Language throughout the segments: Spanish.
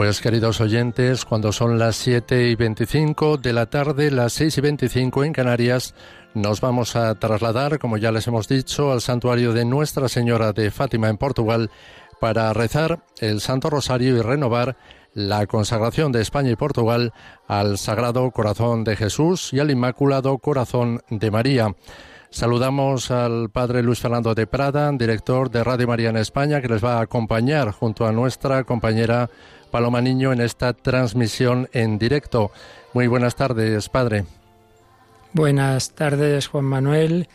Pues queridos oyentes, cuando son las 7 y 25 de la tarde, las 6 y 25 en Canarias, nos vamos a trasladar, como ya les hemos dicho, al santuario de Nuestra Señora de Fátima en Portugal para rezar el Santo Rosario y renovar la consagración de España y Portugal al Sagrado Corazón de Jesús y al Inmaculado Corazón de María. Saludamos al padre Luis Fernando de Prada, director de Radio María en España, que les va a acompañar junto a nuestra compañera Paloma Niño en esta transmisión en directo. Muy buenas tardes, padre. Buenas tardes, Juan Manuel.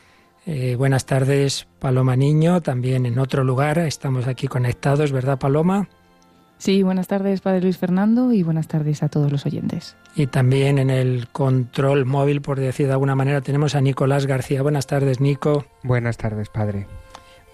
Eh, buenas tardes, Paloma Niño, también en otro lugar. Estamos aquí conectados, ¿verdad, Paloma? Sí, buenas tardes, Padre Luis Fernando, y buenas tardes a todos los oyentes. Y también en el control móvil, por decir de alguna manera, tenemos a Nicolás García. Buenas tardes, Nico. Buenas tardes, Padre.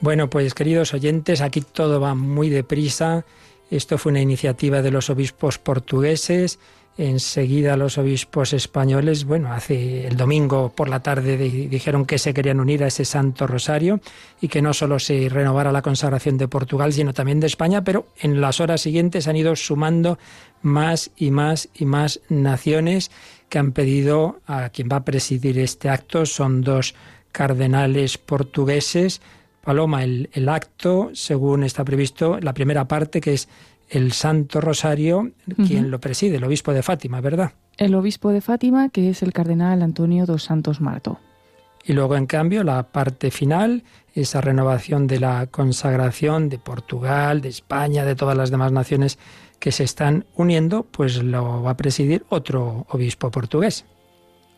Bueno, pues queridos oyentes, aquí todo va muy deprisa. Esto fue una iniciativa de los obispos portugueses. Enseguida los obispos españoles, bueno, hace el domingo por la tarde dijeron que se querían unir a ese Santo Rosario y que no solo se renovara la consagración de Portugal, sino también de España, pero en las horas siguientes han ido sumando más y más y más naciones que han pedido a quien va a presidir este acto. Son dos cardenales portugueses, Paloma, el, acto, según está previsto, la primera parte, que es el Santo Rosario, quien lo preside, el obispo de Fátima, ¿verdad? El obispo de Fátima, que es el cardenal Antonio dos Santos Marto. Y luego, en cambio, la parte final, esa renovación de la consagración de Portugal, de España, de todas las demás naciones que se están uniendo, pues lo va a presidir otro obispo portugués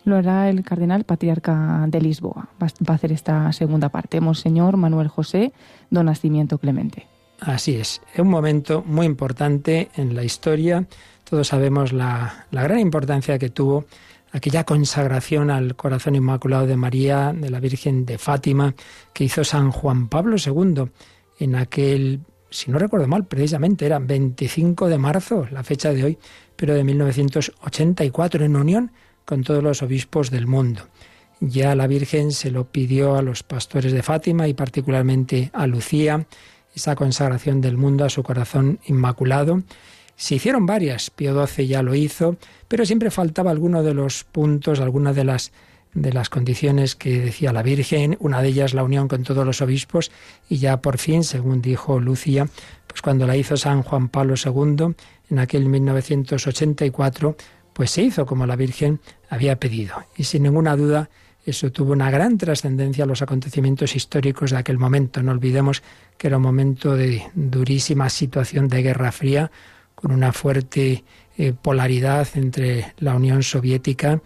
lo hará el cardenal patriarca de Lisboa. Va a hacer esta segunda parte, Monseñor Manuel José Don Nacimiento Clemente. Así es, es un momento muy importante en la historia. Todos sabemos la, la gran importancia que tuvo aquella consagración al corazón inmaculado de María, de la Virgen de Fátima, que hizo San Juan Pablo II en aquel, si no recuerdo mal, precisamente era 25 de marzo, la fecha de hoy, pero de 1984, en unión con todos los obispos del mundo. Ya la Virgen se lo pidió a los pastores de Fátima y particularmente a Lucía, esa consagración del mundo a su corazón inmaculado. Se hicieron varias, Pío XII ya lo hizo, pero siempre faltaba alguno de los puntos, alguna de las de las condiciones que decía la Virgen, una de ellas la unión con todos los obispos, y ya por fin, según dijo Lucía, pues cuando la hizo San Juan Pablo II, en aquel 1984, pues se hizo como la Virgen había pedido. Y sin ninguna duda eso tuvo una gran trascendencia a los acontecimientos históricos de aquel momento. No olvidemos que era un momento de durísima situación de Guerra Fría, con una fuerte eh, polaridad entre la Unión Soviética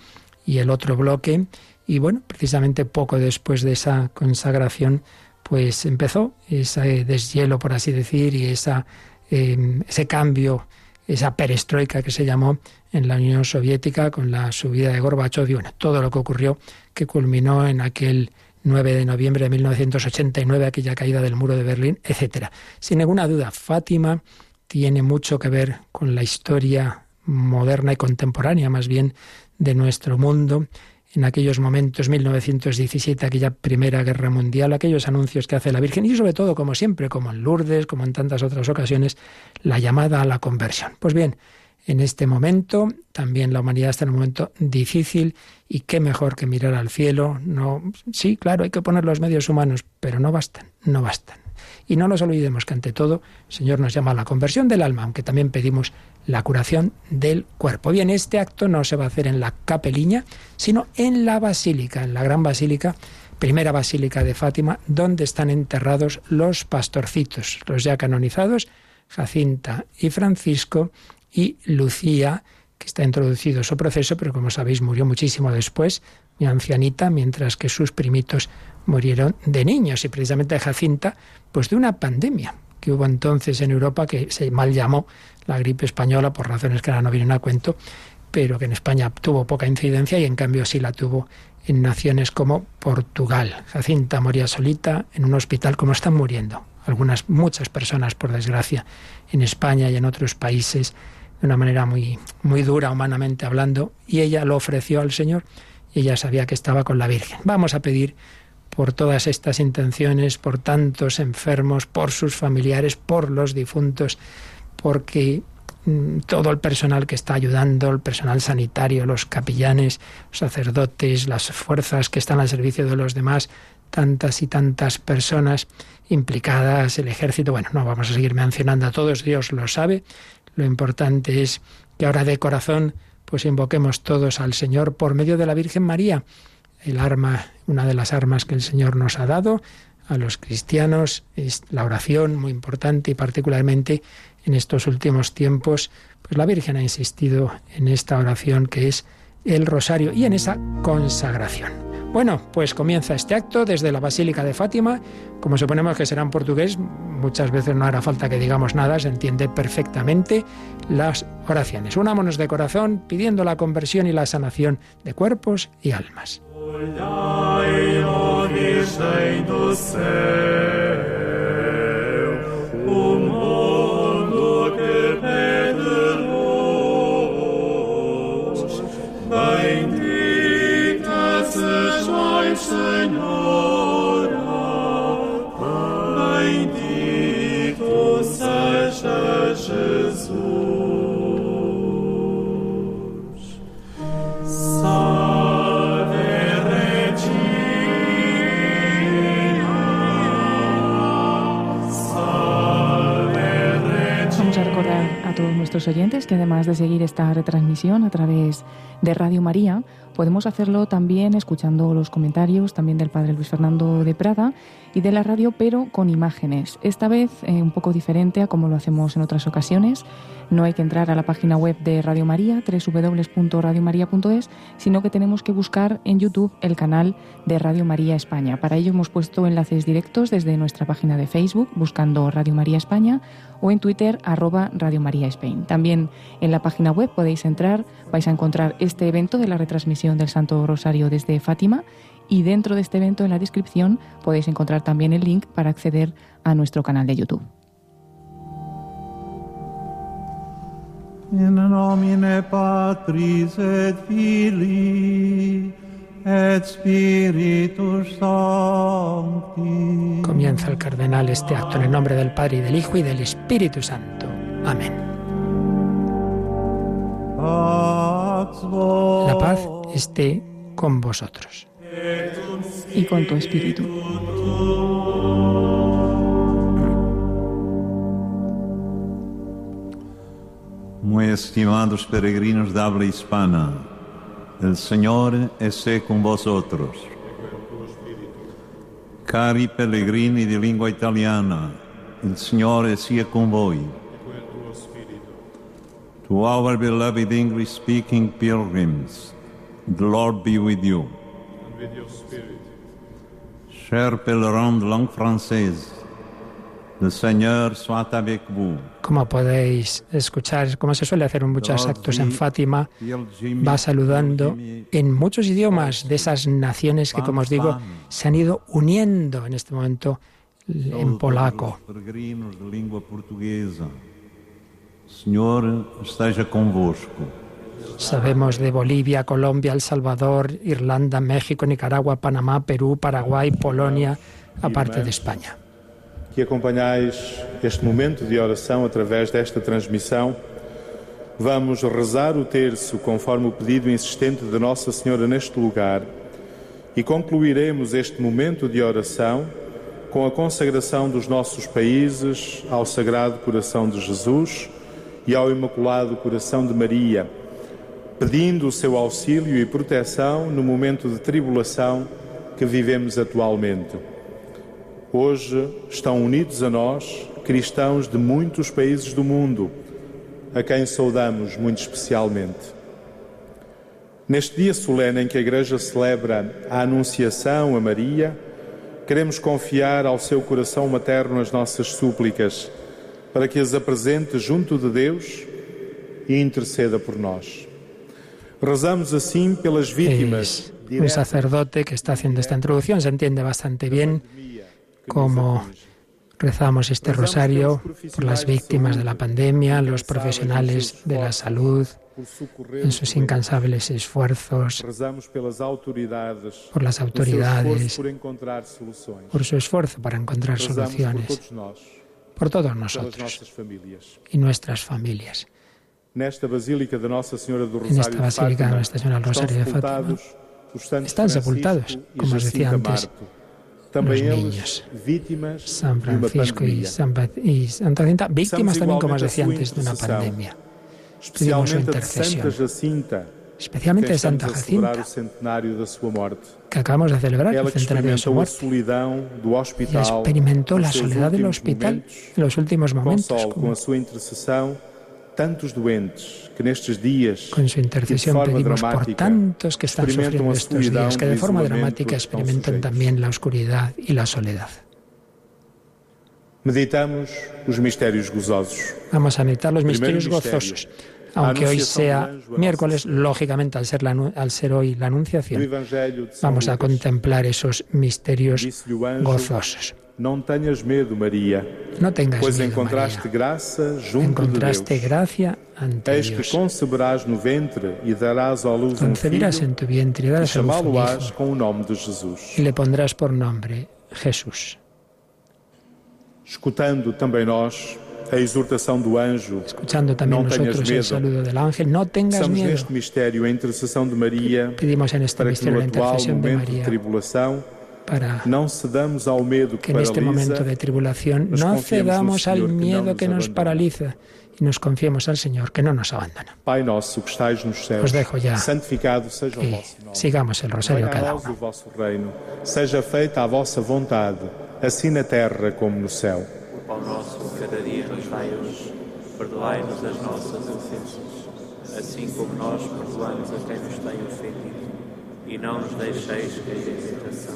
y el otro bloque. Y bueno, precisamente poco después de esa consagración, pues empezó ese deshielo, por así decir, y esa, eh, ese cambio, esa perestroika que se llamó en la Unión Soviética con la subida de Gorbachev y bueno, todo lo que ocurrió que culminó en aquel 9 de noviembre de 1989, aquella caída del muro de Berlín, etcétera. Sin ninguna duda, Fátima tiene mucho que ver con la historia moderna y contemporánea, más bien, de nuestro mundo. En aquellos momentos, 1917, aquella Primera Guerra Mundial, aquellos anuncios que hace la Virgen y sobre todo, como siempre, como en Lourdes, como en tantas otras ocasiones, la llamada a la conversión. Pues bien, en este momento. También la humanidad está en un momento difícil y qué mejor que mirar al cielo. No, sí, claro, hay que poner los medios humanos, pero no bastan, no bastan. Y no nos olvidemos que ante todo el Señor nos llama a la conversión del alma, aunque también pedimos la curación del cuerpo. Bien, este acto no se va a hacer en la capeliña, sino en la basílica, en la gran basílica, primera basílica de Fátima, donde están enterrados los pastorcitos, los ya canonizados, Jacinta y Francisco, y Lucía, que está introducido su proceso, pero como sabéis murió muchísimo después, ancianita, mientras que sus primitos murieron de niños y precisamente Jacinta, pues de una pandemia que hubo entonces en Europa que se mal llamó la gripe española por razones que ahora no vienen a cuento, pero que en España tuvo poca incidencia y en cambio sí la tuvo en naciones como Portugal. Jacinta moría solita en un hospital como están muriendo algunas muchas personas por desgracia en España y en otros países de una manera muy, muy dura humanamente hablando, y ella lo ofreció al Señor y ella sabía que estaba con la Virgen. Vamos a pedir por todas estas intenciones, por tantos enfermos, por sus familiares, por los difuntos, porque mm, todo el personal que está ayudando, el personal sanitario, los capellanes, los sacerdotes, las fuerzas que están al servicio de los demás, tantas y tantas personas implicadas, el ejército, bueno, no vamos a seguir mencionando a todos, Dios lo sabe. Lo importante es que ahora de corazón pues invoquemos todos al Señor por medio de la Virgen María, el arma, una de las armas que el Señor nos ha dado a los cristianos es la oración, muy importante y particularmente en estos últimos tiempos, pues la Virgen ha insistido en esta oración que es el rosario y en esa consagración. Bueno, pues comienza este acto desde la Basílica de Fátima. Como suponemos que será en portugués, muchas veces no hará falta que digamos nada, se entiende perfectamente las oraciones. Unámonos de corazón pidiendo la conversión y la sanación de cuerpos y almas. Oyentes que además de seguir esta retransmisión a través de Radio María, podemos hacerlo también escuchando los comentarios también del Padre Luis Fernando de Prada y de la radio, pero con imágenes. Esta vez eh, un poco diferente a como lo hacemos en otras ocasiones. No hay que entrar a la página web de Radio María, www.radiomaria.es, sino que tenemos que buscar en YouTube el canal de Radio María España. Para ello hemos puesto enlaces directos desde nuestra página de Facebook, buscando Radio María España, o en Twitter, arroba Radio María Spain. También en la página web podéis entrar, vais a encontrar este evento de la retransmisión del Santo Rosario desde Fátima y dentro de este evento en la descripción podéis encontrar también el link para acceder a nuestro canal de YouTube. In nomine et Spiritus Sancti. Comienza el cardenal este acto en el nombre del Padre y del Hijo y del Espíritu Santo. Amén. La paz esté con vosotros. Y con tu espíritu. Muy estimados peregrinos de habla hispana, el Señor esté con vosotros. Cari pellegrini di lingua italiana, il Signore sia con voi. To our beloved English speaking pilgrims, the Lord be with you. And with your spirit. Chers pèlerins de langue française, soit avec vous. Como podéis escuchar, como se suele hacer en muchos actos en Fátima, va saludando en muchos idiomas de esas naciones que, como os digo, se han ido uniendo en este momento en polaco. Señor. Sabemos de Bolivia, Colombia, El Salvador, Irlanda, México, Nicaragua, Panamá, Perú, Paraguay, Polonia, aparte de España. Que acompanhais este momento de oração através desta transmissão. Vamos rezar o terço conforme o pedido insistente de Nossa Senhora neste lugar e concluiremos este momento de oração com a consagração dos nossos países ao Sagrado Coração de Jesus e ao Imaculado Coração de Maria, pedindo o seu auxílio e proteção no momento de tribulação que vivemos atualmente. Hoje estão unidos a nós cristãos de muitos países do mundo, a quem saudamos muito especialmente. Neste dia solene em que a Igreja celebra a Anunciação a Maria, queremos confiar ao seu coração materno as nossas súplicas, para que as apresente junto de Deus e interceda por nós. Rezamos assim pelas vítimas. un sacerdote que está haciendo esta introducción, se entiende bastante bien cómo rezamos este rosario por las víctimas de la pandemia, los profesionales de la salud, en sus incansables esfuerzos, por las autoridades, por su esfuerzo para encontrar soluciones, por todos nosotros. y nuestras familias. En esta basílica de Nuestra Señora del Rosario de Fátima están sepultados, e como os decía antes, los niños, San Francisco y. San y Santa Jacinta, víctimas también, como os decía antes, de una pandemia. Pedimos su intercesión, especialmente de Santa Jacinta, que acabamos de celebrar el centenario de su muerte. hospital, experimentó la soledad del hospital en los últimos momentos, console con su intercesión pedimos por tantos que están sufriendo estos días, que de forma dramática experimentan también la oscuridad y la soledad. Meditamos os mistérios gozosos. Vamos a meditar los misterios misterio. gozosos. Aunque hoy sea miércoles, lógicamente al ser, la al ser hoy la Anunciación, vamos a contemplar esos misterios gozosos. Não tenhas medo, Maria, No tengas pois miedo, encontraste María. graça junto Encontraste de Deus. gracia ante Eis que Dios. conceberás no ventre e darás à luz um filho en tu vientre y e darás un chamá-lo-ás com o nome de Jesus. y le pondrás por nombre Jesús. Escutando também nós a exortação do anjo, Escuchando también No tengas nosotros el saludo del ángel, no tengas estamos miedo. neste mistério a intercessão de Maria Pedimos en este para que no atual de momento de tribulação para não cedamos ao medo que que en este momento paralisa de tribulación nos no confiemos no cedamos al Señor que miedo nos que nos abandona. paraliza y nos confiemos al Señor que no nos abandona. Pai nosso que estais nos céus, Os dejo ya. santificado seja o Y vosso nome. sigamos el rosario cada uno. vosso reino, seja feita a vossa vontade, assim na terra como no céu. O pão nosso cada dia nos dai hoje. Perdoai-nos as nossas ofensas, assim como nós perdoamos a quem nos tem ofendido. E não nos deixeis cair em tentação,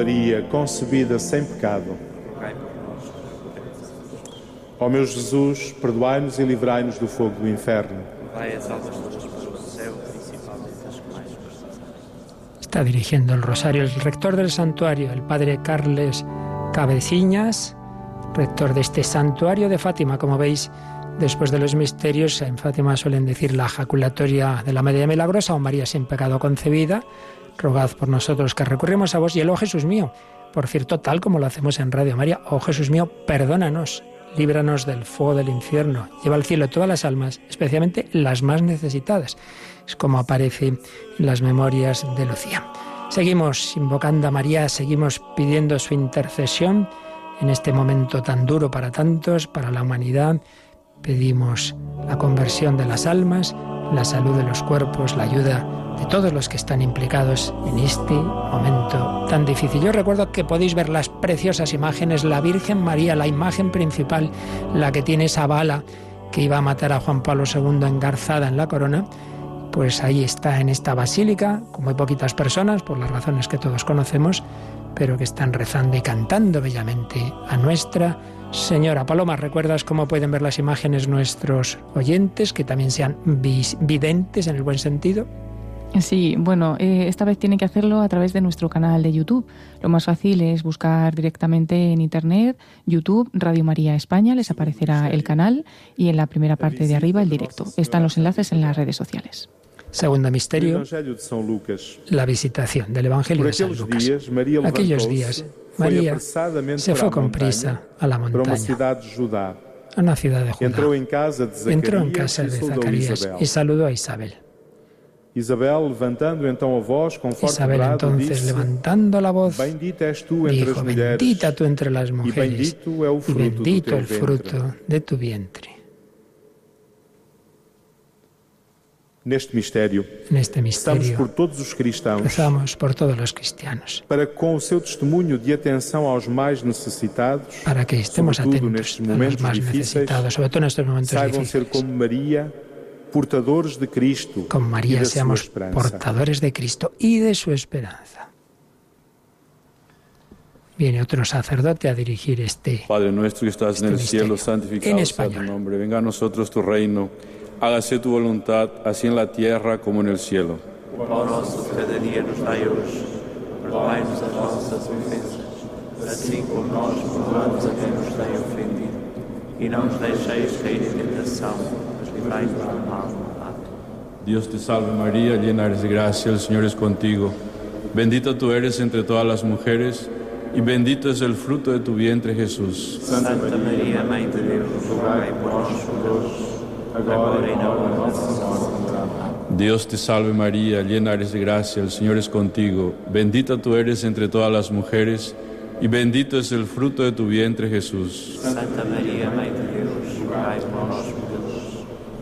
Maria, concebida sem pecado. Ó meu Jesus, perdoai-nos e livrai-nos do fogo do inferno. Está dirigiendo el rosario el rector del santuario, el padre Carles Cabeciñas, rector de este santuario de Fátima. Como veis, después de los misterios, en Fátima suelen decir la ejaculatoria de la María Milagrosa o María sin pecado concebida. Rogad por nosotros que recurrimos a vos y el oh Jesús mío. Por cierto, tal como lo hacemos en Radio María, oh Jesús mío, perdónanos, líbranos del fuego del infierno, lleva al cielo todas las almas, especialmente las más necesitadas. Es como aparece en las memorias de Lucía. Seguimos invocando a María, seguimos pidiendo su intercesión en este momento tan duro para tantos, para la humanidad. Pedimos la conversión de las almas, la salud de los cuerpos, la ayuda de todos los que están implicados en este momento tan difícil. Yo recuerdo que podéis ver las preciosas imágenes, la Virgen María, la imagen principal, la que tiene esa bala que iba a matar a Juan Pablo II engarzada en la corona, pues ahí está en esta basílica, con muy poquitas personas, por las razones que todos conocemos, pero que están rezando y cantando bellamente a nuestra Señora Paloma. ¿Recuerdas cómo pueden ver las imágenes nuestros oyentes, que también sean videntes en el buen sentido? Sí, bueno, eh, esta vez tienen que hacerlo a través de nuestro canal de YouTube. Lo más fácil es buscar directamente en Internet, YouTube, Radio María España, les aparecerá el canal y en la primera parte de arriba el directo. Están los enlaces en las redes sociales. Segundo Do misterio, la visitación del Evangelio de San Lucas. Aquellos días, María se fue con prisa a la montaña, a una ciudad de Judá. Entró en casa de Zacarías y saludó a Isabel. Isabel, levantando então a voz com forte Isabel brado, entonces, disse, levantando la voz, Bendita és tu entre dijo, as mulheres, bendita tú entre las e mujeres bendito é o fruto do teu ventre. fruto de tu vientre. Neste mistério, En este estamos por todos os cristãos rezamos por todos los cristianos, para que com o seu testemunho de atenção aos mais necessitados, para que estemos sobretudo atentos nestes momentos más difíceis, necesitados, sobre todo en estos momentos saibam ser difíciles. como Maria, portadores de Cristo Con e María seamos esperança. portadores de Cristo y de su esperanza. Viene otro sacerdote a dirigir este Padre nuestro que estás en el cielo, santificado En sea tu español. nombre. Venga a nosotros tu reino. Hágase tu voluntad, así en la tierra como en el cielo. O pão nosso nos dai hoje. Perdoai-nos as nossas ofensas, assim como nós perdoamos a quem nos tem ofendido. E não nos deixeis cair em tentação, Dios te salve María, llena eres de gracia, el Señor es contigo. Bendita tú eres entre todas las mujeres y bendito es el fruto de tu vientre Jesús. Santa Maria, Mãe de rogai por nós, pecadores, agora e na hora morte. Amém. Dios te salve María, llena eres de gracia, el Señor es contigo. Bendita tú eres entre todas las mujeres y bendito es el fruto de tu vientre Jesús. Santa Maria, Mãe de rogai por nós,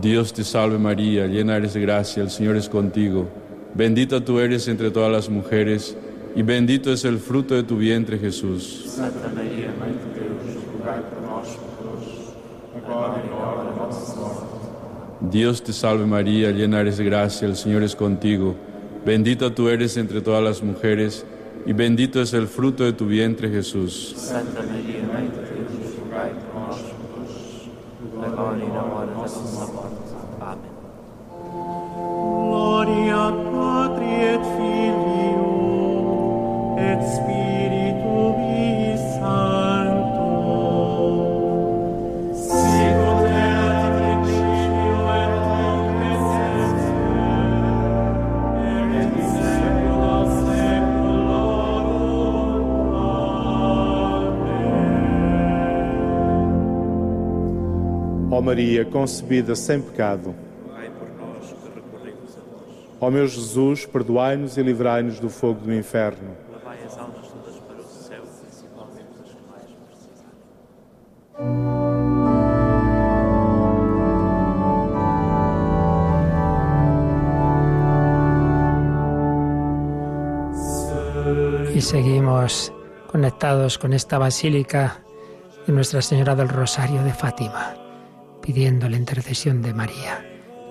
Dios te salve María, llena eres de gracia, el Señor es contigo. Bendita tú eres entre todas las mujeres, y bendito es el fruto de tu vientre Jesús. Santa Maria, Mãe de rogai por pecadores, agora e na hora da nossa morte. Dios te salve María, llena eres de gracia, el Señor es contigo. Bendita tú eres entre todas las mujeres, y bendito es el fruto de tu vientre Jesús. Santa Maria, Mãe de rogai por pecadores, agora na hora da nossa morte. Amém. Gloria Patri et Maria, concebida sem pecado, Rogai por nós que recorremos a vós. ó meu Jesus, perdoai-nos e livrai-nos do fogo do inferno. Levai as almas todas para o céu, principalmente as que mais precisam. Y seguimos conectados con esta basílica de Nuestra Señora del Rosario de Fátima, pidiendo la intercesión de María.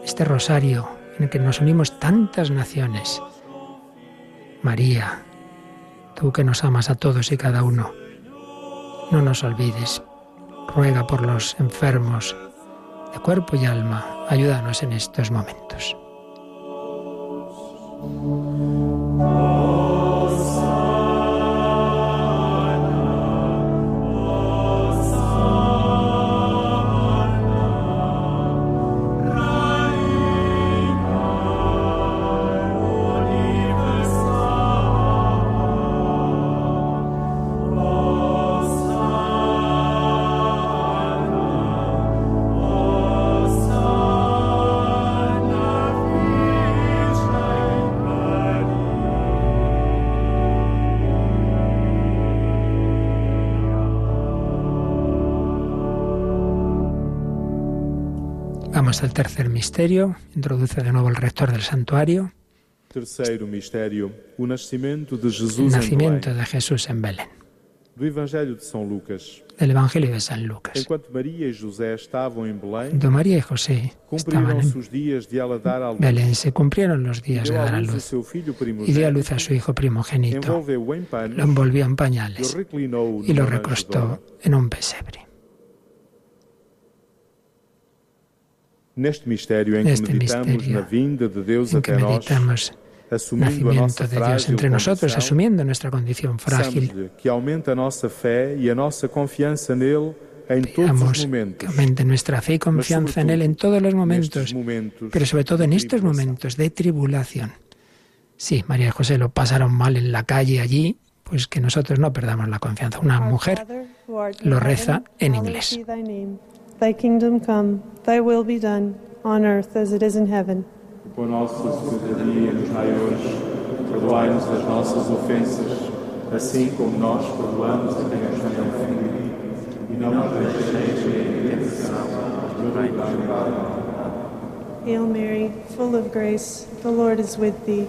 Este rosario en el que nos unimos tantas naciones. María, tú que nos amas a todos y cada uno, no nos olvides. Ruega por los enfermos de cuerpo y alma. Ayúdanos en estos momentos. Vamos al tercer misterio. Introduce de nuevo el rector del santuario. Terceiro mistério, o nascimento de El Jesus em nacimiento de Jesús en Belén. Do Evangelho de São Lucas. Del Evangelio de San Lucas. Enquanto e José em Cuando María y José estaban en os dias de ela dar à luz. Belén, se cumplieron los días de dar a luz y dio a luz a su hijo primogénito. em Lo envolvió en e pañales reclinou y lo recostó en un pesebre. Neste mistério em que Neste meditamos na vinda de Deus En que até nós, assumindo a nossa de Dios entre nosotros, asumiendo nuestra condición frágil. que aumente a nossa fé e a nossa confiança nele em todos Pidamos os que momentos. aumente nuestra fe y confianza en Él en todos los momentos, momentos pero sobre todo en de estos tribulação. momentos de tribulación. Sí, María y José lo pasaron mal en la calle allí, pues que nosotros no perdamos la confianza. Una mujer lo reza en inglés. Thy kingdom come, thy will be done, on earth as it is in heaven. Pão nosso de nos dai hoje. Perdoai-nos as nossas ofensas, assim como nós perdoamos a quem nos tem ofendido. E não nos deixeis cair em tentação, mas livrai-nos do mal. Hail Mary, full of grace, the Lord is with thee.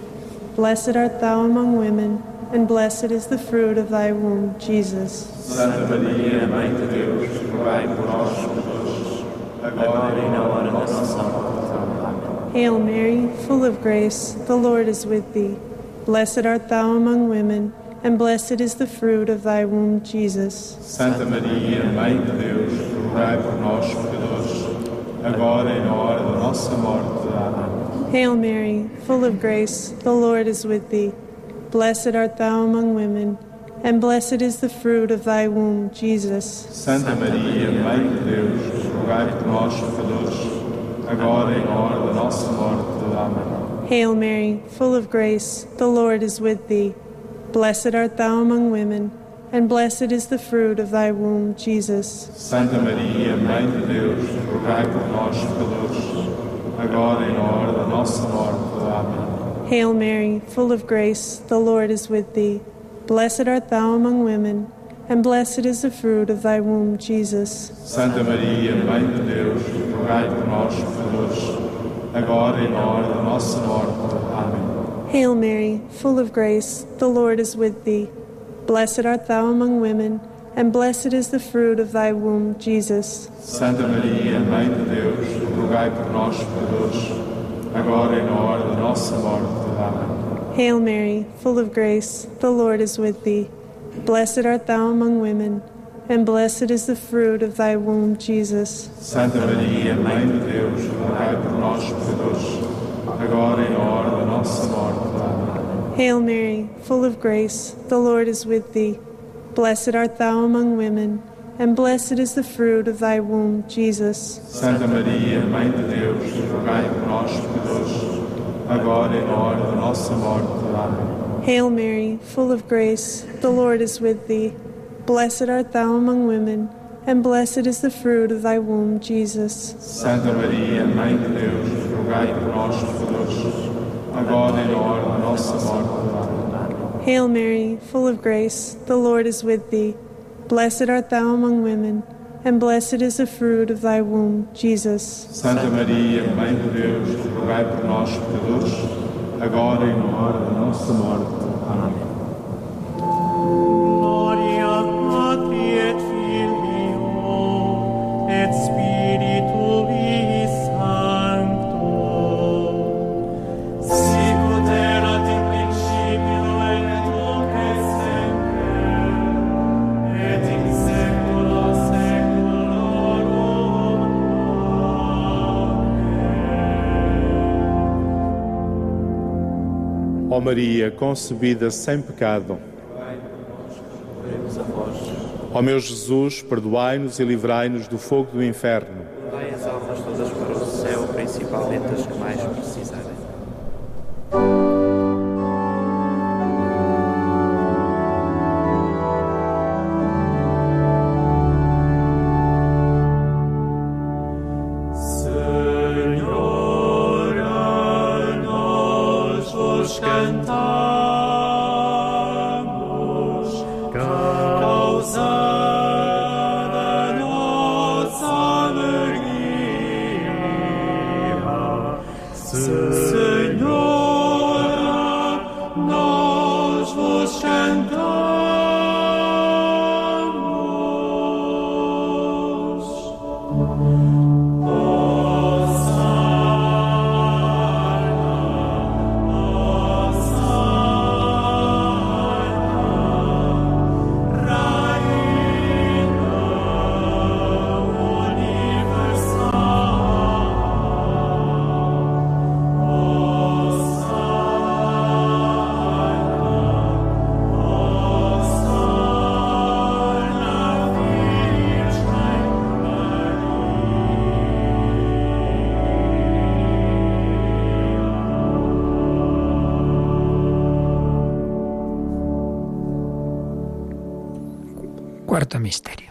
Blessed art thou among women, and blessed is the fruit of thy womb, Jesus. Santa Maria, Mãe de Deus, rogai por nós, pecadores, agora e na hora da nossa morte. Hail Mary, full of grace, the Lord is with thee. Blessed art thou among women, and blessed is the fruit of thy womb, Jesus. Santa Maria, Mãe de Deus, rogai por nós, pecadores, agora e na hora da nossa morte. Hail Mary, full of grace, the Lord is with thee. Blessed art thou among women, and blessed is the fruit of thy womb, Jesus. Santa Maria, Mãe de Deus, rogai por nós, pecadores, agora e na hora da nossa morte. Amém. Hail Mary, full of grace, the Lord is with thee. Blessed art thou among women, and blessed is the fruit of thy womb, Jesus. Santa Maria, Mãe de Deus, rogai por nós, pecadores, agora e na hora da nossa morte. Amém. Hail Mary, full of grace, the Lord is with thee. Blessed art thou among women, and blessed is the fruit of thy womb, Jesus. Santa Maria, Mãe de Deus, rogai por nós, pecadores, agora e na hora da nossa morte. Amém. Hail Mary, full of grace, the Lord is with thee. Blessed art thou among women, and blessed is the fruit of thy womb, Jesus. Santa Maria, Mãe de Deus, rogai por nós, pecadores, agora e na hora da nossa morte. Amém. Hail Mary, full of grace, the Lord is with thee. Blessed art thou among women, and blessed is the fruit of thy womb, Jesus. Santa Maria, Mãe de Deus, rogai por nós, pecadores, agora e na hora da nossa morte. Amém. Hail Mary, full of grace, the Lord is with thee. Blessed art thou among women, and blessed is the fruit of thy womb, Jesus. Santa Maria, Mãe de Deus, rogai por nós, pecadores, agora e na hora da nossa morte. Amém. Hail Mary, full of grace, the Lord is with thee. Blessed art thou among women, and blessed is the fruit of thy womb, Jesus. Santa Maria, Mãe de Deus, rogai por nós, pecadores, agora e na hora da nossa morte. Amém. Hail Mary, full of grace, the Lord is with thee. Blessed art thou among women, and blessed is the fruit of thy womb, Jesus. Santa Maria, Mãe de Deus, rogai por nós, pecadores, agora e na hora da nossa morte. Amém. Ó Maria, concebida sem pecado, ó meu Jesus, perdoai-nos e livrai-nos do fogo do inferno.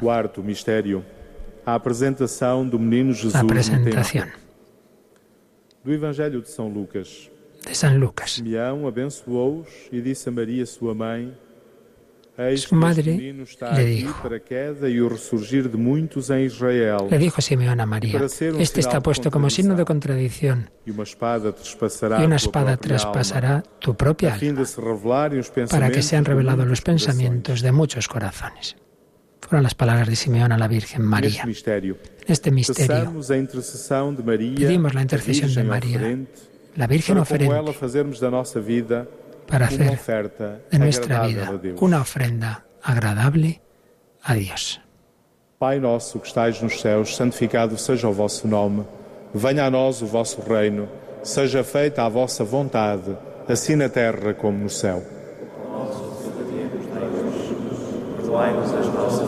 Quarto mistério. A apresentação do menino Jesus apresentação. no templo. Do Evangelho de São Lucas. De São Lucas. Simeão abençoou-os e disse a Maria, sua mãe, Eis Su madre le dijo, le dijo Simeón a María, este está puesto como signo de contradicción y una espada traspasará tu propia alma para que sean revelados los pensamientos de muchos corazones. Fueron las palabras de Simeón a la Virgen corações. María. Neste mistério, En este misterio peçamos a intercessão de Maria, pedimos la a intercesión de Virgem María, oferente, la Virgen para oferente, fazermos da nossa vida para uma hacer oferta de nuestra agradável vida a Deus. una ofrenda agradable a Dios. Pai nosso que estais nos céus, santificado seja o vosso nome. Venha a nós o vosso reino. Seja feita a vossa vontade, assim na terra como no céu. Perdoai-nos as nossas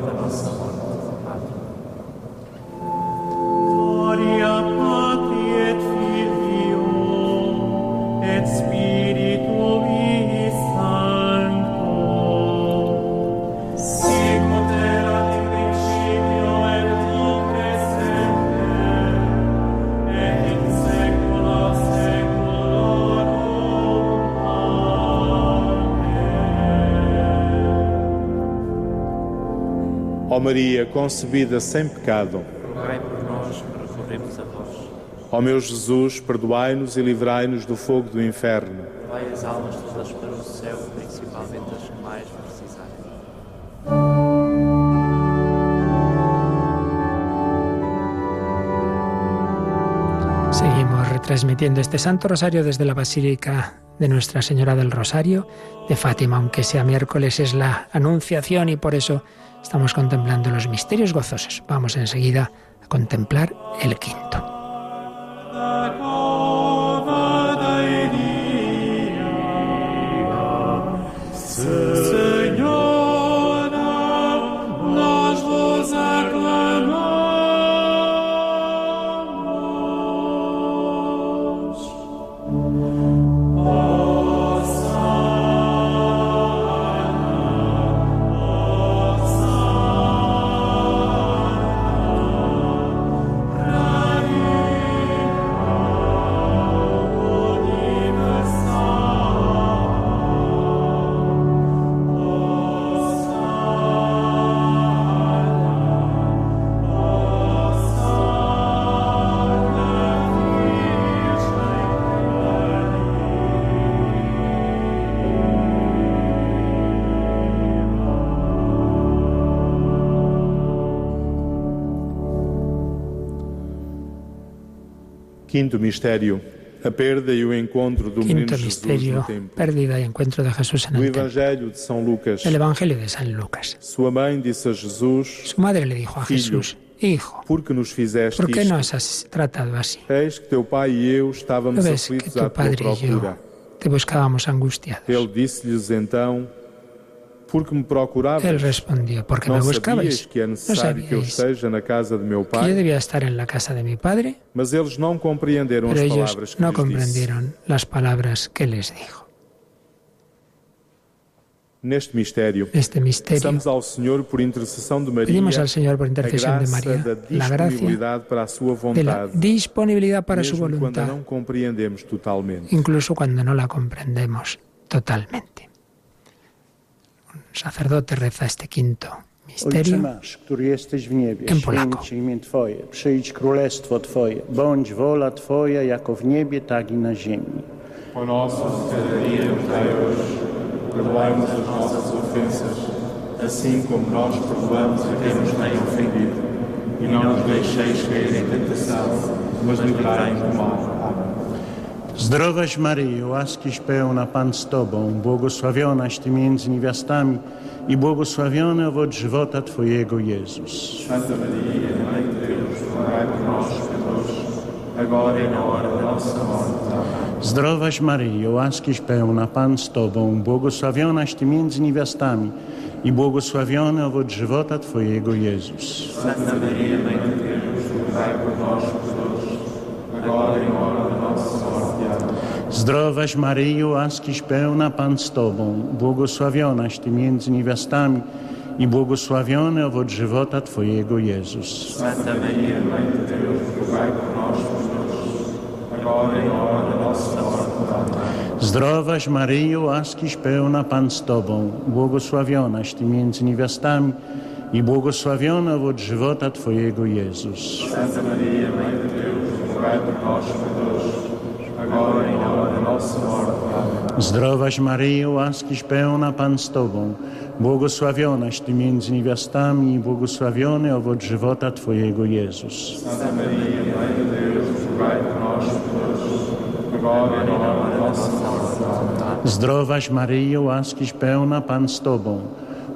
Maria, concebida sem pecado, Rogai por nós que recorremos a vós. ó meu Jesus, perdoai-nos e livrai-nos do fogo do inferno. Levai as almas todas para o céu, principalmente as que mais precisarem. Seguimos retransmitiendo este Santo Rosario desde la Basílica de Nuestra Señora del Rosario de Fátima, aunque sea miércoles es la Anunciación y por eso estamos contemplando los misterios gozosos. Vamos enseguida a contemplar el quinto. Quinto mistério, a perda e o encontro do menino Quinto Jesus misterio, pérdida y encuentro de Jesús en el templo. Evangelho de São Lucas. El Evangelio de San Lucas. Sua mãe disse a Jesus: Su madre le dijo a Jesús, Hijo, Por que nos fizeste ¿por qué nos has tratado así? Eis que teu pai e eu ¿No ves que tu padre y procura. yo te buscábamos angustiados? Me? Él respondió, porque me buscabais. que é No necessário que eu sabíais esteja na casa de meu que yo debía estar en la casa de mi padre, Mas eles não compreenderam pero as ellos palavras que no disse. comprendieron las palabras que les dijo. Neste mistério, este misterio. Peçamos ao Senhor, por intercessão de Maria, Pedimos al Señor por intercesión de María la gracia para a sua de la disponibilidad para su voluntad, não compreendemos totalmente. incluso cuando no la comprendemos totalmente. Un sacerdote reza este quinto misterio nasz, który jesteś w niebie, En polaco. imię Twoje, przyjdź królestwo Twoje, bądź wola Twoja jako w niebie, tak i na ziemi. Ó nosso de cada dia nos dai hoje, perdoai-nos as nossas ofensas, assim como nós perdoamos a quem nos tem ofendido. E não nos deixeis cair em tentação, mas livrai-nos do mal. Zdrowaś Maryjo, łaskiś pełna Pan z Tobą, błogosławionaś Ty między niewiastami i błogosławiony owoc żywota Twojego Jezus. Zdrowaś Maryjo, łaskiś pełna Pan z Tobą, błogosławionaś Ty między niewiastami i błogosławiony owoc żywota Twojego Jezus. Agora e na hora Zdrowaś Maryjo, łaskiś pełna Pan z Tobą, błogosławionaś Ty między niewiastami i błogosławiony owoc żywota Twojego Jezus. Nossa morte. Amém. Zdrowaś Maryjo, łaskiś pełna Pan z Tobą, błogosławionaś Ty między niewiastami i błogosławiony owoc żywota Twojego Jezus. Santa Maria, Mãe de Zdrowaś Maryjo, łaskiś pełna Pan z Tobą, błogosławionaś Ty między niewiastami i błogosławiony owoc żywota Twojego Jezus. Zdrowaś Maryjo, łaskiś pełna Pan z Tobą,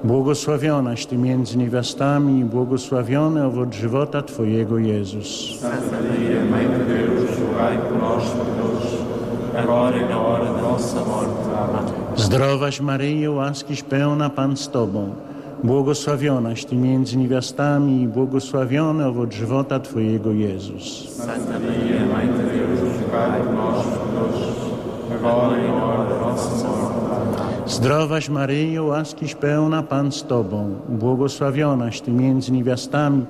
błogosławionaś Ty między niewiastami i błogosławiony owoc żywota Twojego Jezus. Santa Maria, rogai por nós, pecadores, agora e na hora da nossa morte. Amém. Zdrowaś Maryjo, łaskiś pełna Pan z Tobą, błogosławionaś Ty między niewiastami i błogosławiony owoc żywota Twojego Jezus. Santa Maria, de Deus, rogai por nós, pecadores, agora na hora da nossa morte. Amém. Zdrowaś Maryjo, łaskiś pełna Pan z Tobą, błogosławionaś Ty między niewiastami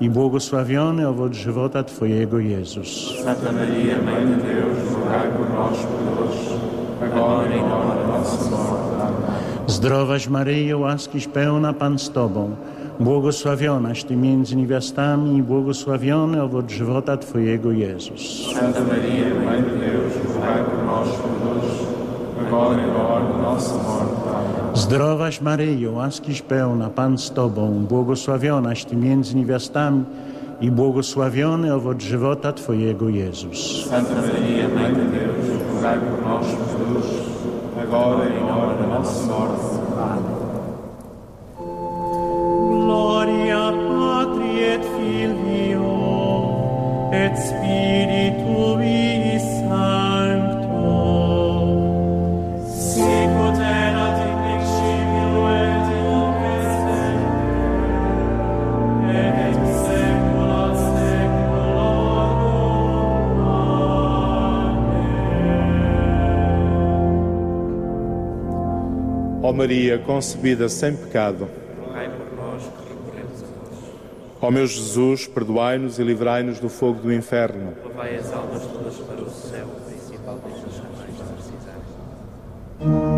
i błogosławiony owoc żywota Twojego Jezus. Santa Maria, Mãe de Deus, rogai por nós, pecadores, agora na hora da nossa morte. Amém. Zdrowaś Maryjo, łaskiś pełna Pan z Tobą, błogosławionaś Ty między niewiastami i błogosławiony owoc żywota Twojego Jezus. Santa Maria, Mãe de Deus, rogai por nós, pecadores, agora e na hora nossa morte. Zdrowaś Maryjo, łaskiś pełna Pan z Tobą, błogosławionaś Ty między niewiastami i błogosławiony owoc żywota Twojego Jezus. Santa Maria, de Deus, rogai por nós, pecadores, agora e na hora da nossa morte. Gloria Patri et Filio et Spiritui Ó Maria, concebida sem pecado, Rogai por nós que recorremos a vós. ó meu Jesus, perdoai-nos e livrai-nos do fogo do inferno. Levai as almas todas para o céu, principalmente as que mais precisarem.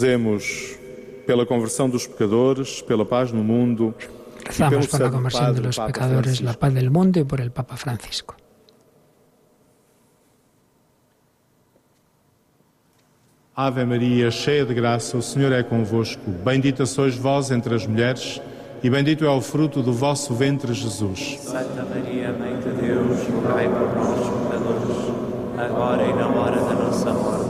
Rezemos pela conversão dos pecadores, pela paz no mundo Rezamos por la conversión de los Papa pecadores, la Francisco. paz del mundo y por el Papa Francisco. Ave Maria, cheia de graça, o Senhor é convosco. Bendita sois vós entre as mulheres, e bendito é o fruto do vosso ventre, Jesus. Santa Maria, Mãe de Deus, rogai por nós, pecadores, agora e na hora da nossa morte.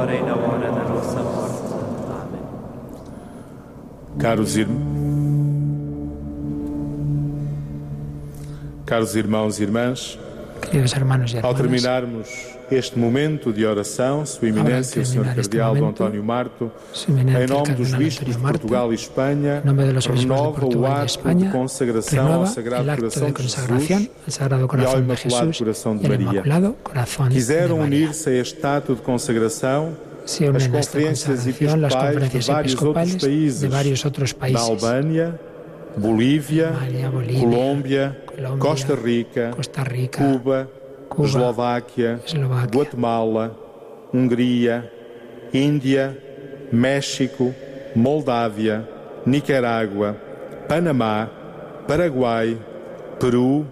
agora e na hora da nossa morte. Amém. Caros, ir... Caros irmãos e irmãs, Queridos hermanos y ao hermanas, terminarmos este momento de oração, Sua Eminência, o Sr. Cardeal Dom António Marto, em nome dos bispos de Portugal e Espanha, renova o ato de consagração ao Sagrado Coração de Jesus e ao Imaculado Coração de Maria. Quiseram unir-se a este ato de consagração as conferências episcopais de vários outros países, da Albânia, Bolívia, Colômbia, Costa Rica, Cuba, Cuba, Eslováquia, Eslováquia, Guatemala, Hungria, Índia, México, Moldávia, Nicarágua, Panamá, Paraguai, Peru,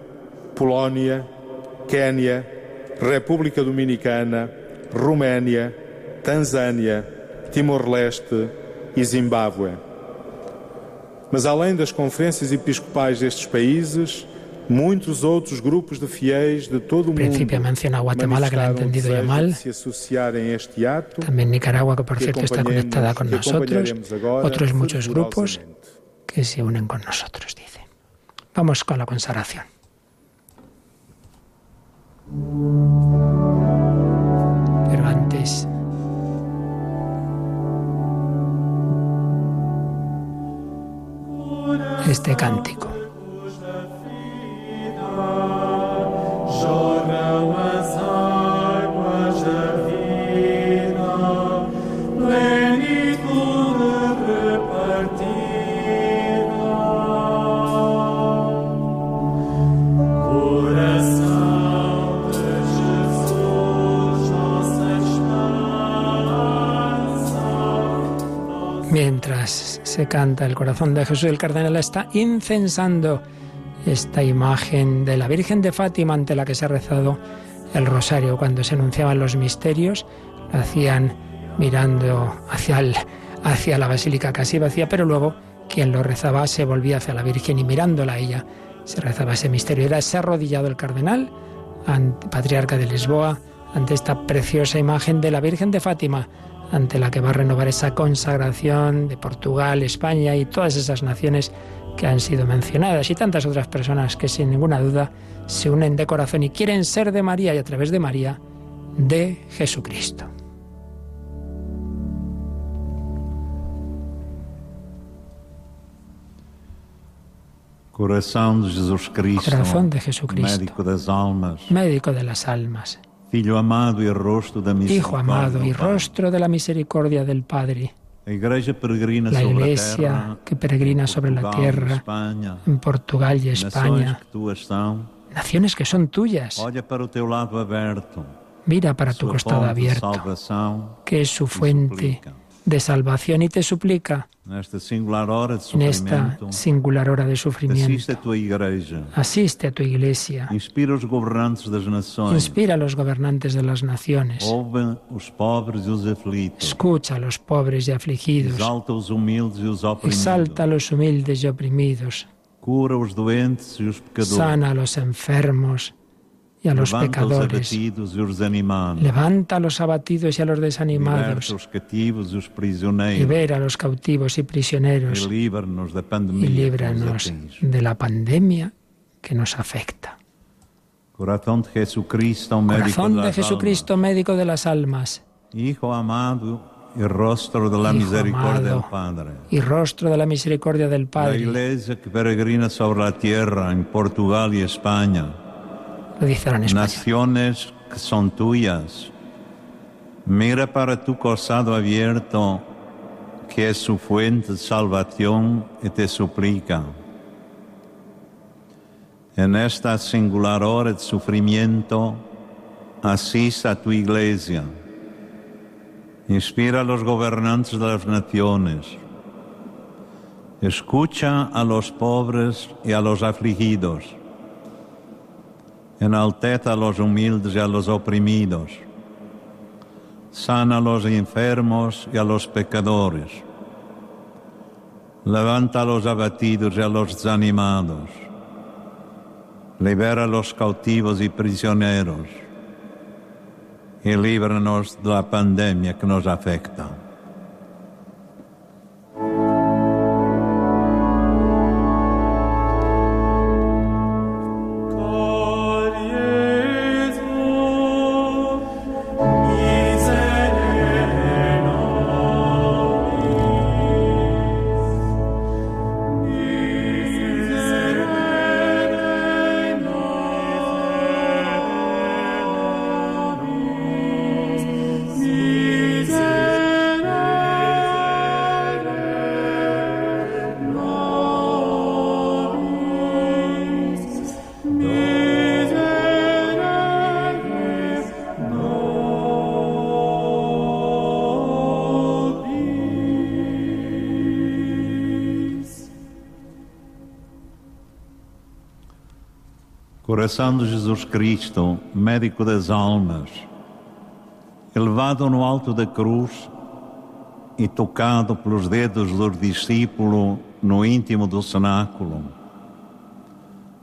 Polónia, Quênia, República Dominicana, Roménia, Tanzânia, Timor-Leste e Zimbábue. Mas além das conferências episcopais destes países, Al principio menciona Guatemala, que la ha entendido desejo mal. este También Nicaragua, que por que cierto está conectada con nosotros. Otros muchos grupos que se unen con nosotros, dice. Vamos con la consagración. Pero antes, este cántico. Mientras se canta el corazón de Jesús, el cardenal está incensando esta imagen de la Virgen de Fátima ante la que se ha rezado el rosario. Cuando se anunciaban los misterios, hacían mirando hacia, el- hacia la basílica casi vacía, pero luego quien lo rezaba se volvía hacia la Virgen y mirándola a ella se rezaba ese misterio. Era ese arrodillado el cardenal, ante- patriarca de Lisboa, ante esta preciosa imagen de la Virgen de Fátima, ante la que va a renovar esa consagración de Portugal, España y todas esas naciones que han sido mencionadas y tantas otras personas que sin ninguna duda se unen de corazón y quieren ser de María y a través de María de Jesucristo. Corazón de Jesucristo. médico das almas, Médico de las almas, e Hijo amado y rostro de la misericordia del Padre, Peregrina la sobre Iglesia que peregrina sobre la tierra, en Portugal y España, naciones que son tuyas. Mira para tu costado abierto, que es su fuente de salvación y te suplica en esta singular hora de sufrimiento. Asiste a tu iglesia, inspira a los gobernantes de las naciones, e escucha a los pobres y afligidos, exalta e a los humildes y oprimidos, cura os doentes e sana a los enfermos y a los levanta pecadores, levanta a los abatidos y a los desanimados, libera a los cautivos y prisioneros. Y líbranos de la pandemia que nos afecta. Coração de Jesucristo, médico Corazón de Jesucristo, médico de las almas, Hijo amado y rostro de la Hijo misericordia amado, del Padre. y rostro de la misericordia del La Padre. iglesia que peregrina sobre la tierra en Portugal y España, Naciones que son tuyas, mira para tu costado abierto, que es su fuente de salvación, y te suplica. En esta singular hora de sufrimiento, asista a tu iglesia. Inspira a los gobernantes de las naciones. Escucha a los pobres y a los afligidos. Enalteza a los humildes y a los oprimidos. Sana a los enfermos y a los pecadores. Levanta a los abatidos y a los desanimados. Libera a los cautivos y prisioneros. Y líbranos de la pandemia que nos afecta. Coração de Jesus Cristo, médico das almas, elevado no alto da cruz e tocado pelos dedos do discípulo no íntimo do cenáculo.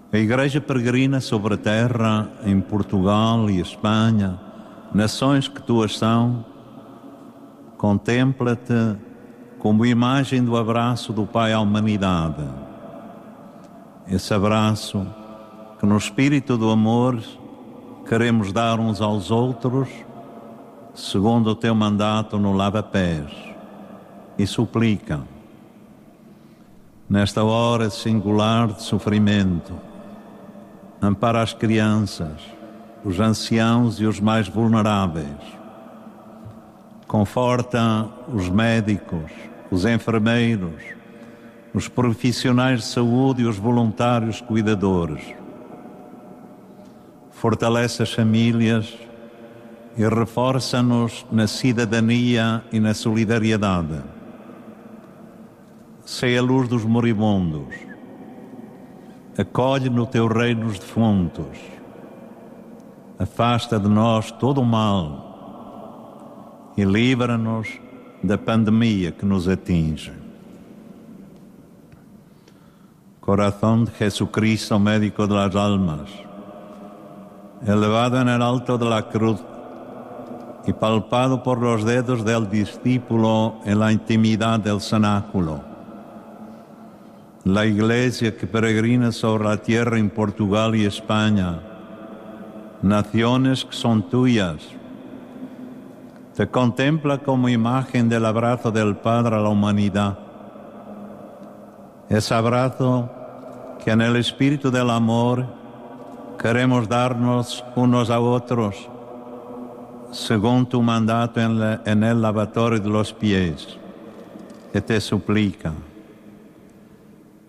A Igreja peregrina sobre a terra, em Portugal e Espanha, nações que tuas são, contempla-te como imagem do abraço do Pai à humanidade. Esse abraço que no espírito do amor queremos dar uns aos outros, segundo o teu mandato no lava-pés, e suplica, nesta hora singular de sofrimento, ampara as crianças, os anciãos e os mais vulneráveis, conforta os médicos, os enfermeiros, os profissionais de saúde e os voluntários cuidadores fortalece as famílias e reforça-nos na cidadania e na solidariedade. Sei a luz dos moribundos, acolhe no teu reino os defuntos, afasta de nós todo o mal e livra-nos da pandemia que nos atinge. Coração de Jesucristo, médico das almas, elevado en el alto de la cruz y palpado por los dedos del discípulo en la intimidad del cenáculo. La iglesia que peregrina sobre la tierra en Portugal y España, naciones que son tuyas, te contempla como imagen del abrazo del Padre a la humanidad. Ese abrazo que en el espíritu del amor queremos darnos unos a otros según tu mandato en, el lavatorio de los pies, que te suplica.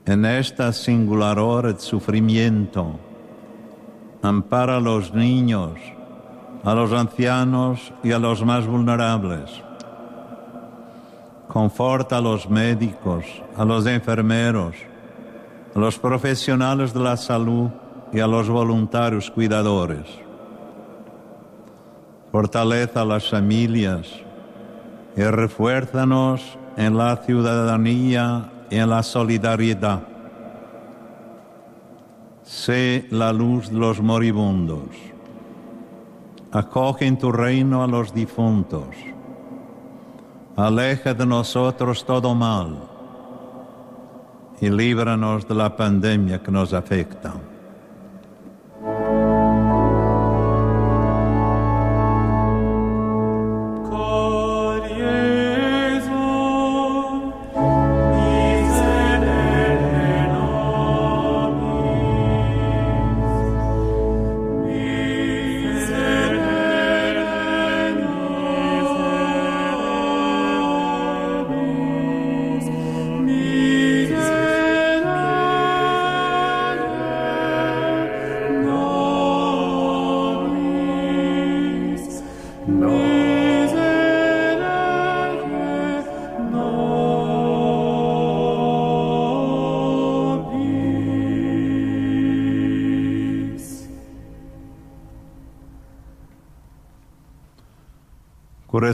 En esta singular hora de sufrimiento, ampara a los niños, a los ancianos y a los más vulnerables. Conforta a los médicos, a los enfermeros, a los profesionales de la salud y a los voluntarios cuidadores. Fortaleza a las familias y refuérzanos en la ciudadanía y en la solidaridad. Sé la luz de los moribundos. Acoge en tu reino a los difuntos. Aleja de nosotros todo mal y líbranos de la pandemia que nos afecta.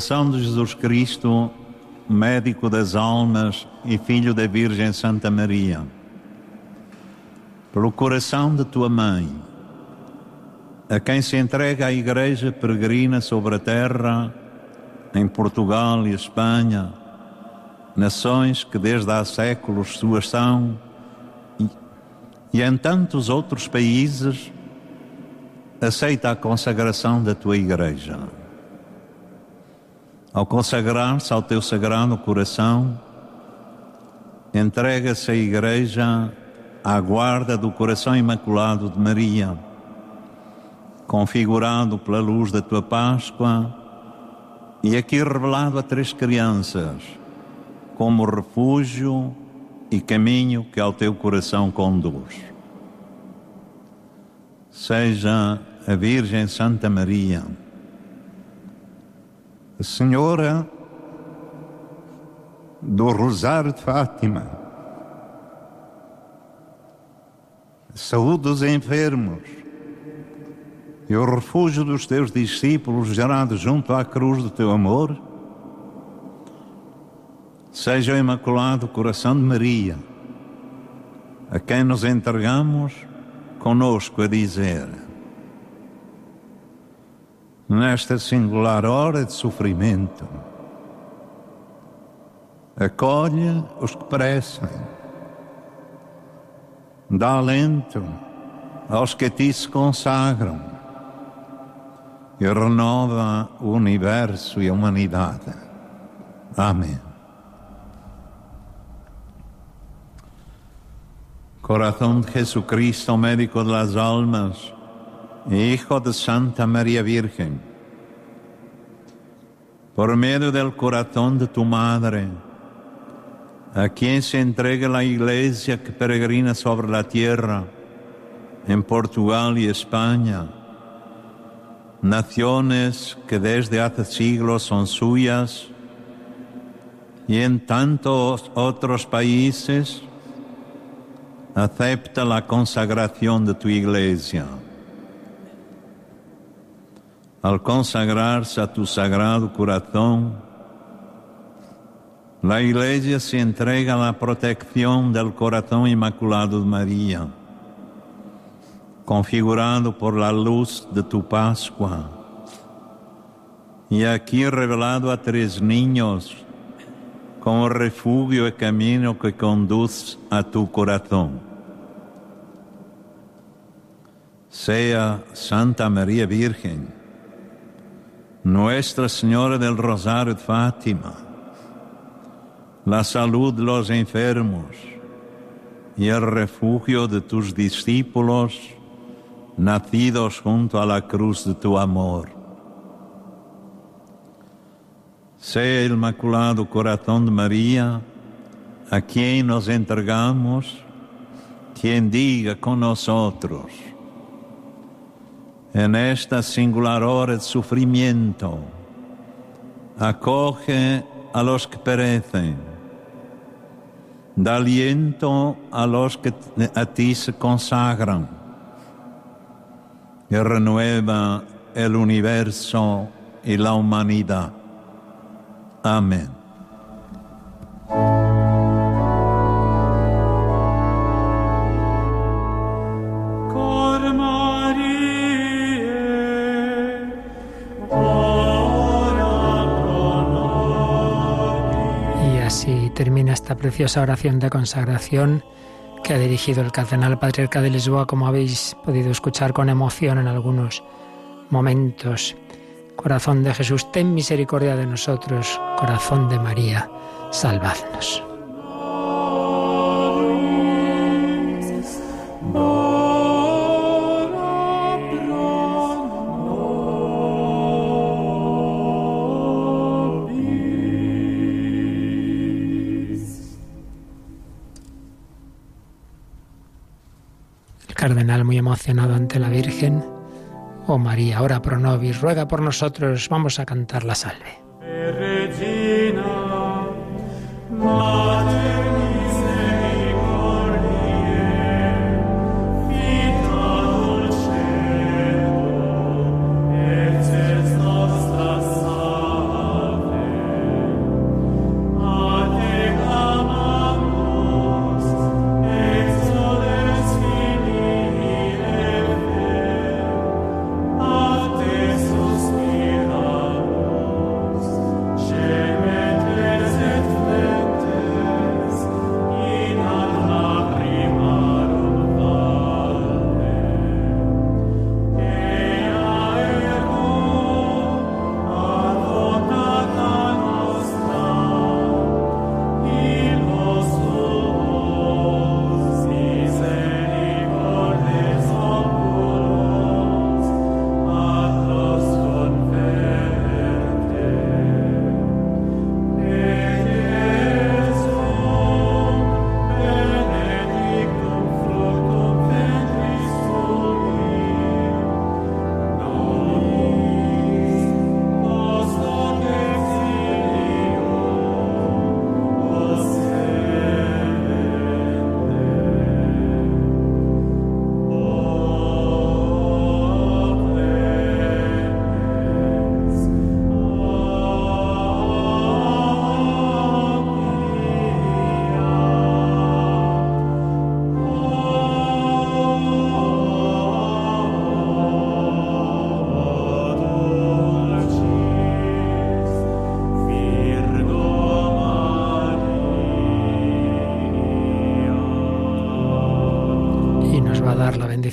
Coração de Jesus Cristo, médico das almas e filho da Virgem Santa Maria, pelo coração de tua mãe, a quem se entrega a Igreja peregrina sobre a terra, em Portugal e Espanha, nações que desde há séculos suas são, e, e em tantos outros países, aceita a consagração da tua Igreja. Ao consagrar-se ao teu sagrado coração, entrega-se a Igreja à guarda do coração imaculado de Maria, configurado pela luz da tua Páscoa e aqui revelado a três crianças como refúgio e caminho que ao teu coração conduz. Seja a Virgem Santa Maria, Senhora do Rosário de Fátima, saúde dos enfermos e o refúgio dos teus discípulos gerado junto à cruz do teu amor, seja o Imaculado Coração de Maria, a quem nos entregamos conosco a dizer: Nesta singular hora de sofrimento, acolhe os que perecem, dá alento aos que a ti se consagram e renova o universo e a humanidade. Amém. Corazón de Jesucristo, médico de las almas, Hijo de Santa María Virgen, por medio del corazón de tu Madre, a quien se entrega la iglesia que peregrina sobre la tierra, en Portugal y España, naciones que desde hace siglos son suyas, y en tantos otros países, acepta la consagración de tu iglesia. Al consagrarse a tu sagrado corazón, la iglesia se entrega a la protección del corazón inmaculado de María, configurado por la luz de tu Pascua. Y aquí revelado a tres niños como refugio y camino que conduce a tu corazón. Sea Santa María Virgen, Nuestra Señora del Rosario de Fátima, la salud de los enfermos y el refugio de tus discípulos nacidos junto a la cruz de tu amor. Sea el Inmaculado Corazón de María, a quien nos entregamos, quien diga con nosotros, en esta singular hora de sufrimiento, acoge a los que perecen, da aliento a los que a ti se consagran y renueva el universo y la humanidad. Amén. Esta preciosa oración de consagración que ha dirigido el cardenal patriarca de Lisboa, como habéis podido escuchar con emoción en algunos momentos. Corazón de Jesús, ten misericordia de nosotros. Corazón de María, salvadnos. Emocionado ante la Virgen. Oh María, ora pro nobis, ruega por nosotros, vamos a cantar la salve.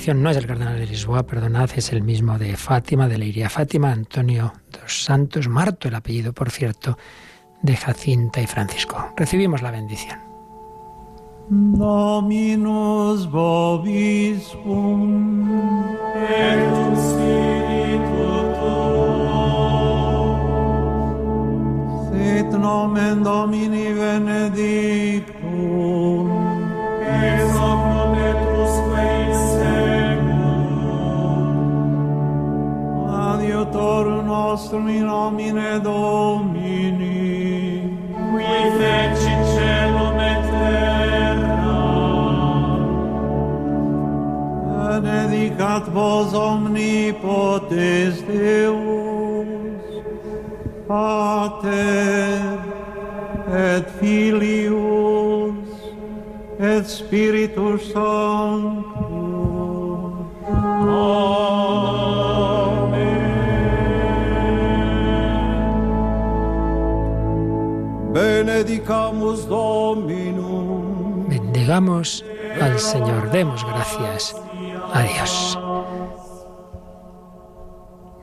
No es el cardenal de Lisboa, perdonad, es el mismo de Fátima, de Leiria Fátima, Antonio dos Santos, Marto, el apellido, por cierto, de Jacinta y Francisco. Recibimos la bendición. Dominus et nomen Domini benedictum adiutor nostrum in nomine Domini qui fecit celum et terra benedicat vos omnipotens Deus Pater et Filius et Spiritus Sanctus. Amen. Dominum. Bendigamos al Señor, demos gracias a Dios.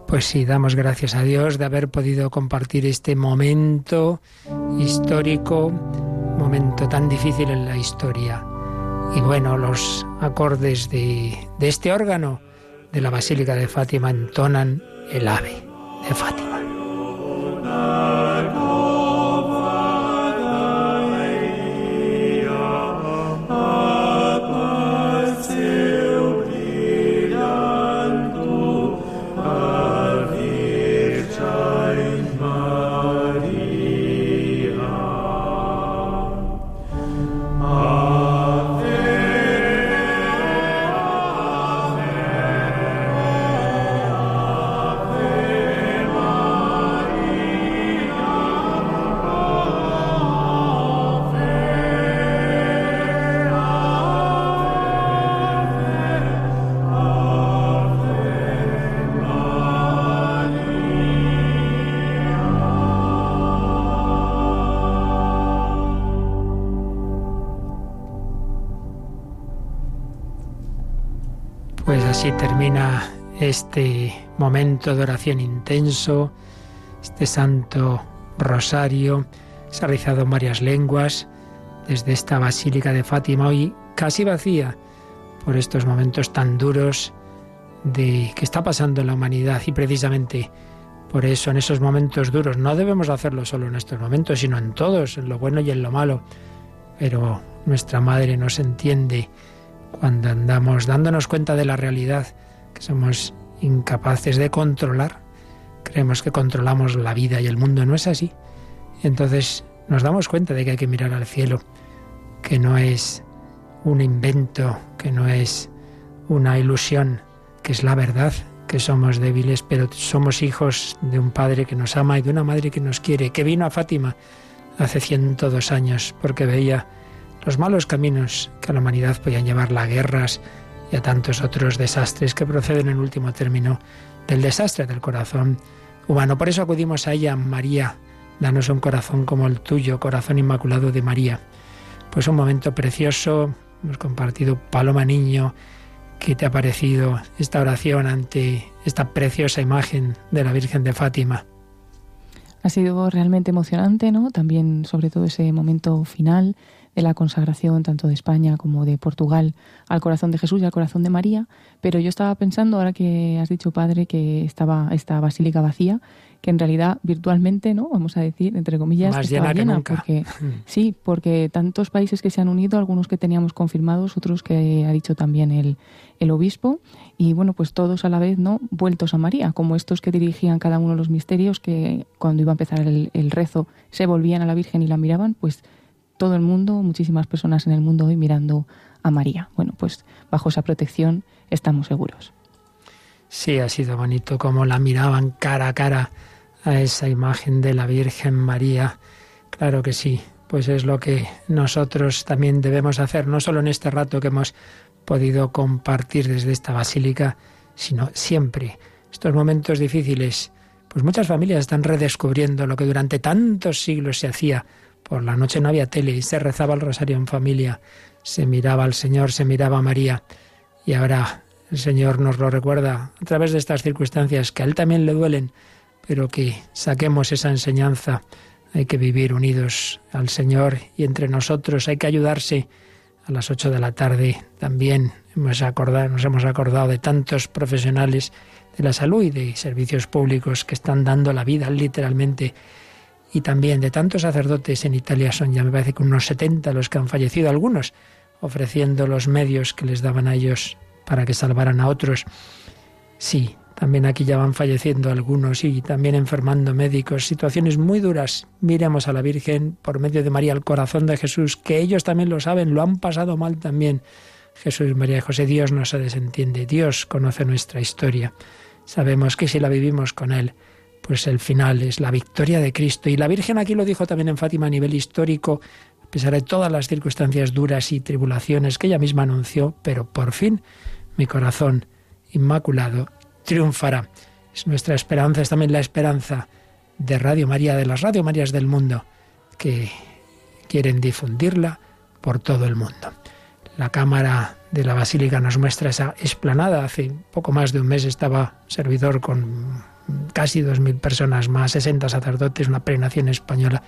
Pues sí, damos gracias a Dios de haber podido compartir este momento histórico, momento tan difícil en la historia. Y bueno, los acordes de, de este órgano de la Basílica de Fátima entonan el ave de Fátima. Pues así termina este momento de oración intenso, este santo rosario. Se ha realizado en varias lenguas desde esta Basílica de Fátima, hoy casi vacía por estos momentos tan duros de que está pasando en la humanidad y precisamente por eso en esos momentos duros no debemos hacerlo solo en estos momentos, sino en todos, en lo bueno y en lo malo. Pero nuestra madre nos entiende cuando andamos dándonos cuenta de la realidad que somos incapaces de controlar. Creemos que controlamos la vida y el mundo, no es así. Entonces nos damos cuenta de que hay que mirar al cielo, que no es un invento, que no es una ilusión, que es la verdad, que somos débiles, pero somos hijos de un Padre que nos ama y de una Madre que nos quiere, que vino a Fátima hace 102 años porque veía los malos caminos que a la humanidad podían llevar a guerras y a tantos otros desastres que proceden en último término del desastre del corazón humano. Por eso acudimos a ella, María, danos un corazón como el tuyo, corazón inmaculado de María. Pues un momento precioso, hemos compartido Paloma Niño, ¿qué te ha parecido esta oración ante esta preciosa imagen de la Virgen de Fátima? Ha sido realmente emocionante, ¿no? También sobre todo ese momento final de la consagración tanto de España como de Portugal al corazón de Jesús y al corazón de María, pero yo estaba pensando ahora que has dicho padre que estaba esta basílica vacía, que en realidad virtualmente, ¿no? Vamos a decir entre comillas, Más estaba llena que llena, nunca. porque sí, porque tantos países que se han unido, algunos que teníamos confirmados, otros que ha dicho también el, el obispo, y bueno, pues todos a la vez, ¿no? Vueltos a María, como estos que dirigían cada uno de los misterios, que cuando iba a empezar el, el rezo se volvían a la Virgen y la miraban, pues todo el mundo, muchísimas personas en el mundo hoy mirando a María. Bueno, pues bajo esa protección estamos seguros. Sí, ha sido bonito como la miraban cara a cara a esa imagen de la Virgen María. Claro que sí, pues es lo que nosotros también debemos hacer, no solo en este rato que hemos podido compartir desde esta basílica, sino siempre. Estos momentos difíciles, pues muchas familias están redescubriendo lo que durante tantos siglos se hacía. Por la noche no había tele y se rezaba el rosario en familia, se miraba al Señor, se miraba a María y ahora El Señor nos lo recuerda a través de estas circunstancias que a Él también le duelen, pero que saquemos esa enseñanza. Hay que vivir unidos al Señor y entre nosotros hay que ayudarse. A las ocho de la tarde también hemos nos hemos acordado de tantos profesionales de la salud y de servicios públicos que están dando la vida literalmente y también de tantos sacerdotes en Italia son ya me parece que unos 70 los que han fallecido, algunos ofreciendo los medios que les daban a ellos para que salvaran a otros. Sí, también aquí ya van falleciendo algunos y también enfermando médicos, situaciones muy duras. Miremos a la Virgen por medio de María, al corazón de Jesús, que ellos también lo saben, lo han pasado mal también. Jesús, María y José, Dios no se desentiende, Dios conoce nuestra historia. Sabemos que si la vivimos con Él, pues el final es la victoria de Cristo. Y la Virgen aquí lo dijo también en Fátima a nivel histórico, a pesar de todas las circunstancias duras y tribulaciones que ella misma anunció, pero por fin mi corazón inmaculado triunfará. Es nuestra esperanza, es también la esperanza de Radio María, de las Radio Marías del mundo, que quieren difundirla por todo el mundo. La cámara de la Basílica nos muestra esa explanada. Hace poco más de un mes estaba servidor con casi dos mil personas más, 60 sacerdotes, una peregrinación española.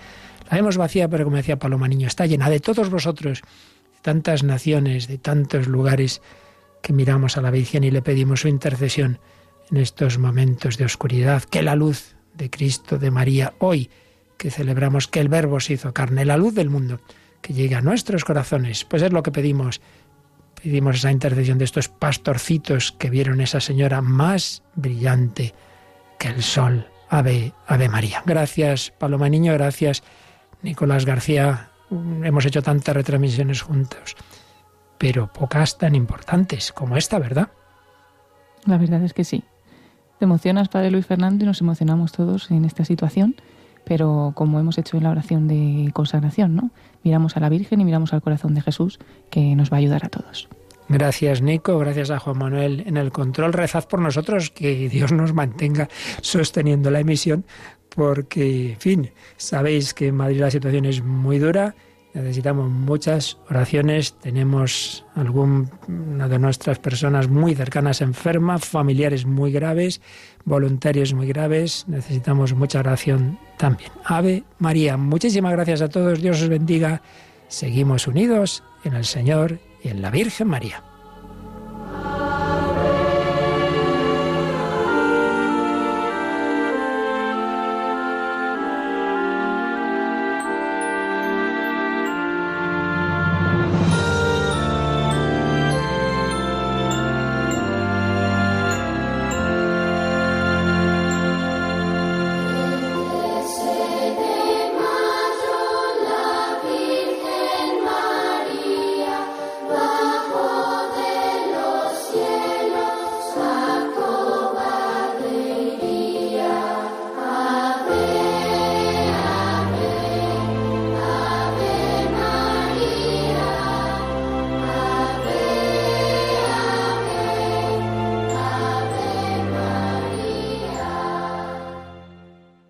La vemos vacía, pero como decía Paloma Niño, está llena de todos vosotros, de tantas naciones, de tantos lugares que miramos a la Virgen y le pedimos su intercesión en estos momentos de oscuridad, que la luz de Cristo, de María, hoy que celebramos que el Verbo se hizo carne, la luz del mundo, que llegue a nuestros corazones, pues es lo que pedimos. Pedimos esa intercesión de estos pastorcitos que vieron esa señora más brillante que el sol. Ave, Ave María. Gracias, Paloma Niño, gracias, Nicolás García. Hemos hecho tantas retransmisiones juntos, pero pocas tan importantes como esta, ¿verdad? La verdad es que sí. Te emocionas, Padre Luis Fernando, y nos emocionamos todos en esta situación, pero como hemos hecho en la oración de consagración, ¿no? Miramos a la Virgen y miramos al corazón de Jesús, que nos va a ayudar a todos. Gracias, Nico. Gracias a Juan Manuel en el control. Rezad por nosotros, que Dios nos mantenga sosteniendo la emisión, porque, en fin, sabéis que en Madrid la situación es muy dura. Necesitamos muchas oraciones. Tenemos alguna de nuestras personas muy cercanas enferma, familiares muy graves, voluntarios muy graves. Necesitamos mucha oración también. Ave María, muchísimas gracias a todos. Dios os bendiga. Seguimos unidos en el Señor en la Virgen María.